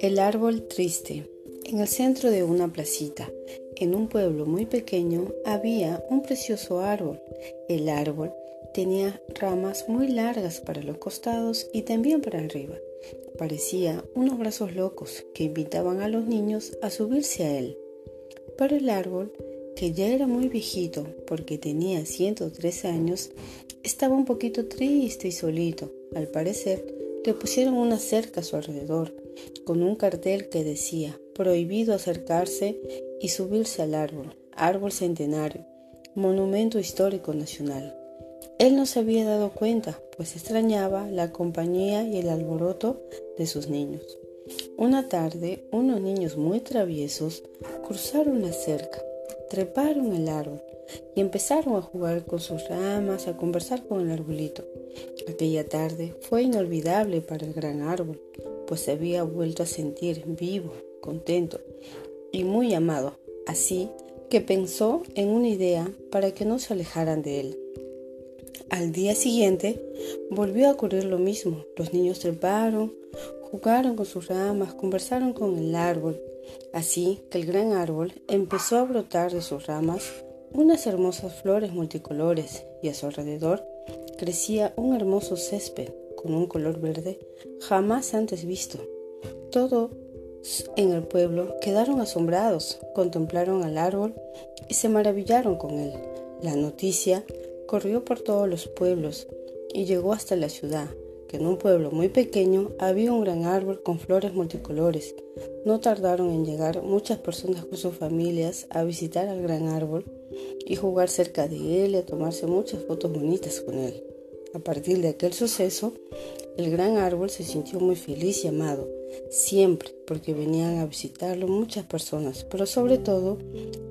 El árbol triste. En el centro de una placita, en un pueblo muy pequeño, había un precioso árbol. El árbol tenía ramas muy largas para los costados y también para arriba. Parecía unos brazos locos que invitaban a los niños a subirse a él. Pero el árbol, que ya era muy viejito porque tenía 103 años, estaba un poquito triste y solito. Al parecer, le pusieron una cerca a su alrededor con un cartel que decía prohibido acercarse y subirse al árbol, árbol centenario, monumento histórico nacional. Él no se había dado cuenta, pues extrañaba la compañía y el alboroto de sus niños. Una tarde, unos niños muy traviesos cruzaron la cerca, treparon el árbol y empezaron a jugar con sus ramas, a conversar con el arbolito. Aquella tarde fue inolvidable para el gran árbol, pues se había vuelto a sentir vivo, contento y muy amado, así que pensó en una idea para que no se alejaran de él. Al día siguiente volvió a ocurrir lo mismo. Los niños treparon, jugaron con sus ramas, conversaron con el árbol, así que el gran árbol empezó a brotar de sus ramas unas hermosas flores multicolores y a su alrededor crecía un hermoso césped con un color verde jamás antes visto. Todos en el pueblo quedaron asombrados, contemplaron al árbol y se maravillaron con él. La noticia corrió por todos los pueblos y llegó hasta la ciudad, que en un pueblo muy pequeño había un gran árbol con flores multicolores. No tardaron en llegar muchas personas con sus familias a visitar al gran árbol y jugar cerca de él y a tomarse muchas fotos bonitas con él. A partir de aquel suceso, el gran árbol se sintió muy feliz y amado, siempre porque venían a visitarlo muchas personas, pero sobre todo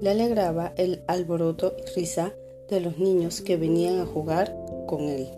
le alegraba el alboroto y risa de los niños que venían a jugar con él.